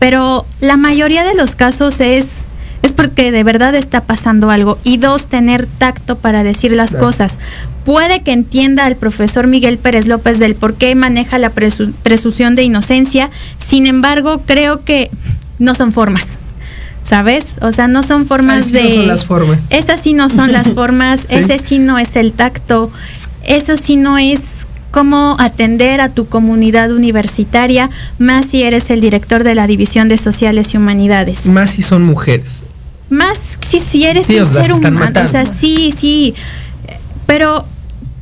pero la mayoría de los casos es es porque de verdad está pasando algo. Y dos tener tacto para decir las claro. cosas puede que entienda el profesor Miguel Pérez López del por qué maneja la presu presunción de inocencia sin embargo creo que no son formas ¿sabes? O sea, no son formas sí de. No son las formas. Esas sí no son las formas, sí. ese sí no es el tacto, eso sí no es cómo atender a tu comunidad universitaria, más si eres el director de la División de Sociales y Humanidades. Más si son mujeres. Más si, si eres sí, un ser humano. Matando. O sea, sí, sí. Pero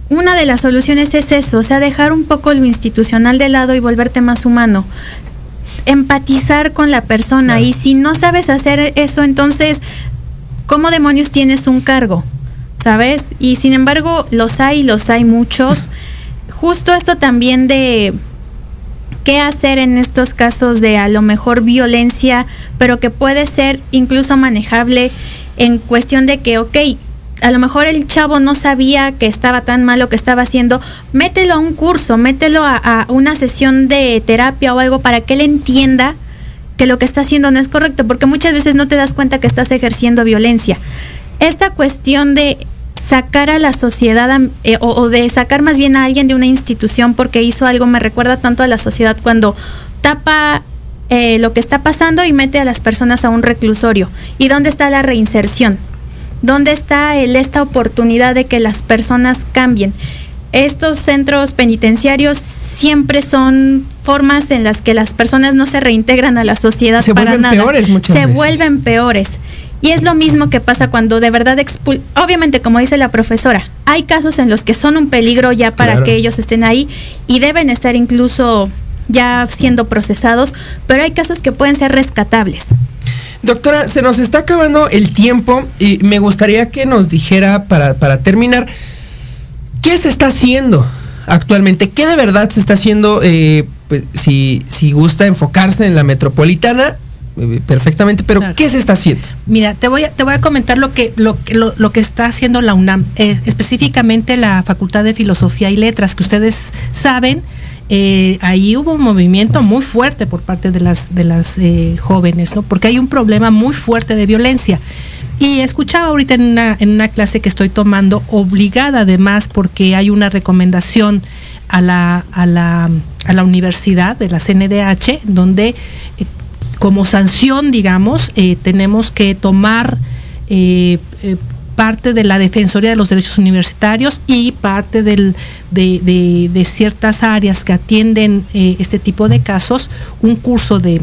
una de las soluciones es eso, o sea, dejar un poco lo institucional de lado y volverte más humano. Empatizar con la persona. Claro. Y si no sabes hacer eso, entonces, ¿cómo demonios tienes un cargo? ¿Sabes? Y sin embargo, los hay, los hay muchos. Justo esto también de qué hacer en estos casos de a lo mejor violencia, pero que puede ser incluso manejable en cuestión de que, ok, a lo mejor el chavo no sabía que estaba tan mal lo que estaba haciendo, mételo a un curso, mételo a, una sesión de terapia o algo para que él entienda que lo que está haciendo no es correcto, porque muchas veces no te das cuenta que estás ejerciendo violencia. Esta cuestión de sacar a la sociedad eh, o, o, de sacar más bien a alguien de una institución porque hizo algo me recuerda tanto a la sociedad cuando tapa eh, lo que está pasando y mete a las personas a un reclusorio. ¿Y dónde está la reinserción? ¿Dónde está el, esta oportunidad de que las personas cambien? Estos centros penitenciarios siempre son formas en las que las personas no se reintegran a la sociedad se para vuelven nada. Peores muchas se veces. vuelven peores. Y es lo mismo que pasa cuando de verdad expul obviamente como dice la profesora, hay casos en los que son un peligro ya para Claro. que ellos estén ahí y deben estar incluso ya siendo procesados, pero hay casos que pueden ser rescatables. Doctora, se nos está acabando el tiempo y me gustaría que nos dijera para, para terminar, ¿qué se está haciendo actualmente? ¿Qué de verdad se está haciendo? Eh, pues, si, si gusta enfocarse en la metropolitana, eh, perfectamente, pero Claro. ¿qué se está haciendo? Mira, te voy a, te voy a comentar lo que, lo, lo, lo que está haciendo la UNAM, eh, específicamente la Facultad de Filosofía y Letras, que ustedes saben, eh, ahí hubo un movimiento muy fuerte por parte de las, de las eh, jóvenes, ¿no? Porque hay un problema muy fuerte de violencia. Y escuchaba ahorita en una, en una clase que estoy tomando, obligada además, porque hay una recomendación a la, a la, a la universidad de la CNDH, donde eh, como sanción, digamos, tenemos que tomar parte de la Defensoría de los Derechos Universitarios y parte del, de, de- ciertas áreas que atienden eh, este tipo de casos, un curso de,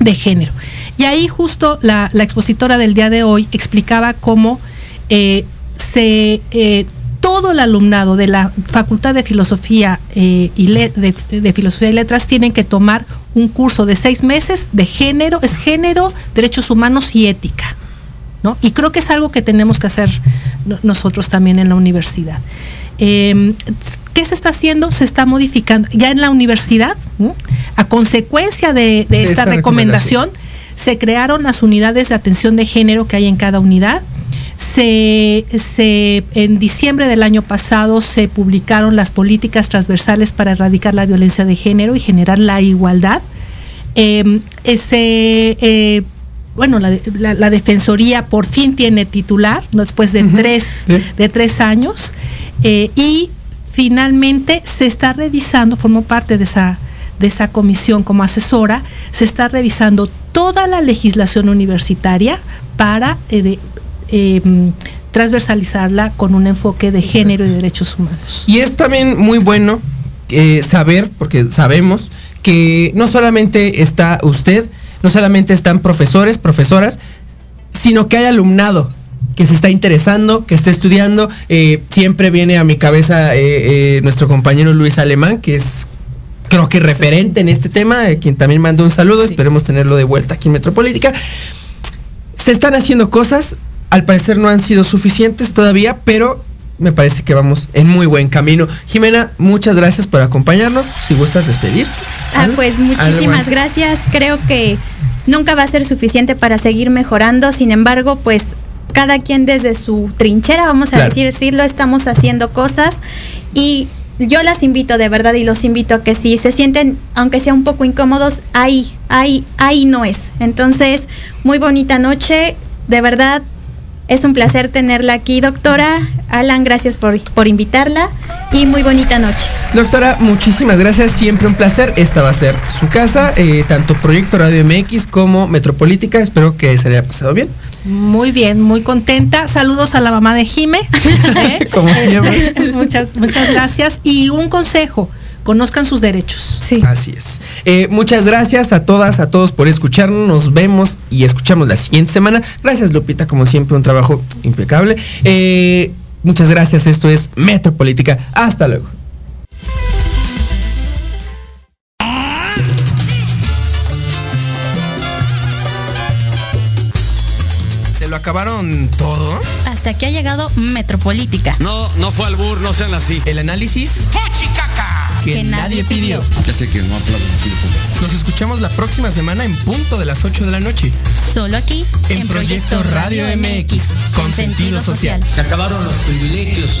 de género. Y ahí justo la, la expositora del día de hoy explicaba cómo eh, se eh, todo el alumnado de la Facultad de Filosofía y de, de Filosofía y Letras tienen que tomar un curso de seis meses de género, es género, derechos humanos y ética. ¿No? Y creo que es algo que tenemos que hacer no- nosotros también en la universidad. Eh, ¿Qué se está haciendo? Se está modificando. Ya en la universidad, ¿no? a consecuencia de, de esta, esta recomendación, se crearon las unidades de atención de género que hay en cada unidad. Se, se- en diciembre del año pasado se publicaron las políticas transversales para erradicar la violencia de género y generar la igualdad. Eh, ese, eh, bueno, la, la- la Defensoría por fin tiene titular, después de, tres, sí. de tres años, eh, y finalmente se está revisando, formó parte de esa, de esa comisión como asesora, se está revisando toda la legislación universitaria para eh, de- eh, transversalizarla con un enfoque de género y derechos humanos. Y es también muy bueno eh, saber, porque sabemos que no solamente está usted, no solamente están profesores, profesoras, sino que hay alumnado que se está interesando, que está estudiando. Eh, siempre viene a mi cabeza eh, eh, nuestro compañero Luis Alemán, que es creo que referente en este tema, quien también mandó un saludo, esperemos tenerlo de vuelta aquí en Metropolítica. Se están haciendo cosas, al parecer no han sido suficientes todavía, pero me parece que vamos en muy buen camino. Jimena, muchas gracias por acompañarnos. Si gustas despedir. Ah, pues ¿Algo muchísimas gracias. Creo que nunca va a ser suficiente para seguir mejorando. Sin embargo, pues cada quien desde su trinchera, vamos a Claro. decir, sí lo estamos haciendo cosas y yo las invito de verdad y los invito a que si se sienten, aunque sea un poco incómodos, ahí, ahí, ahí no es. Entonces, muy bonita noche, de verdad. Es un placer tenerla aquí, doctora. Alan, gracias por, por invitarla y muy bonita noche. Doctora, muchísimas gracias, siempre un placer. Esta va a ser su casa, eh, tanto Proyecto Radio MX como Metropolítica. Espero que se le haya pasado bien. Muy bien, muy contenta. Saludos a la mamá de Jime. ¿eh? Como muchas, muchas gracias. Y un consejo, conozcan sus derechos. Sí. Así es. Eh, muchas gracias a todas, a todos por escucharnos. Nos vemos y escuchamos la siguiente semana. Gracias, Lupita, como siempre, un trabajo impecable. Eh, muchas gracias. Esto es Metropolítica. Hasta luego. ¿Se lo acabaron todo? Hasta aquí ha llegado Metropolítica. No, no fue albur, no sean así. El análisis que, Que nadie pidió. Ya sé que no pues. Nos escuchamos la próxima semana en punto de las 8 de la noche. Solo aquí En Proyecto Radio MX, con sentido social. Se acabaron los privilegios.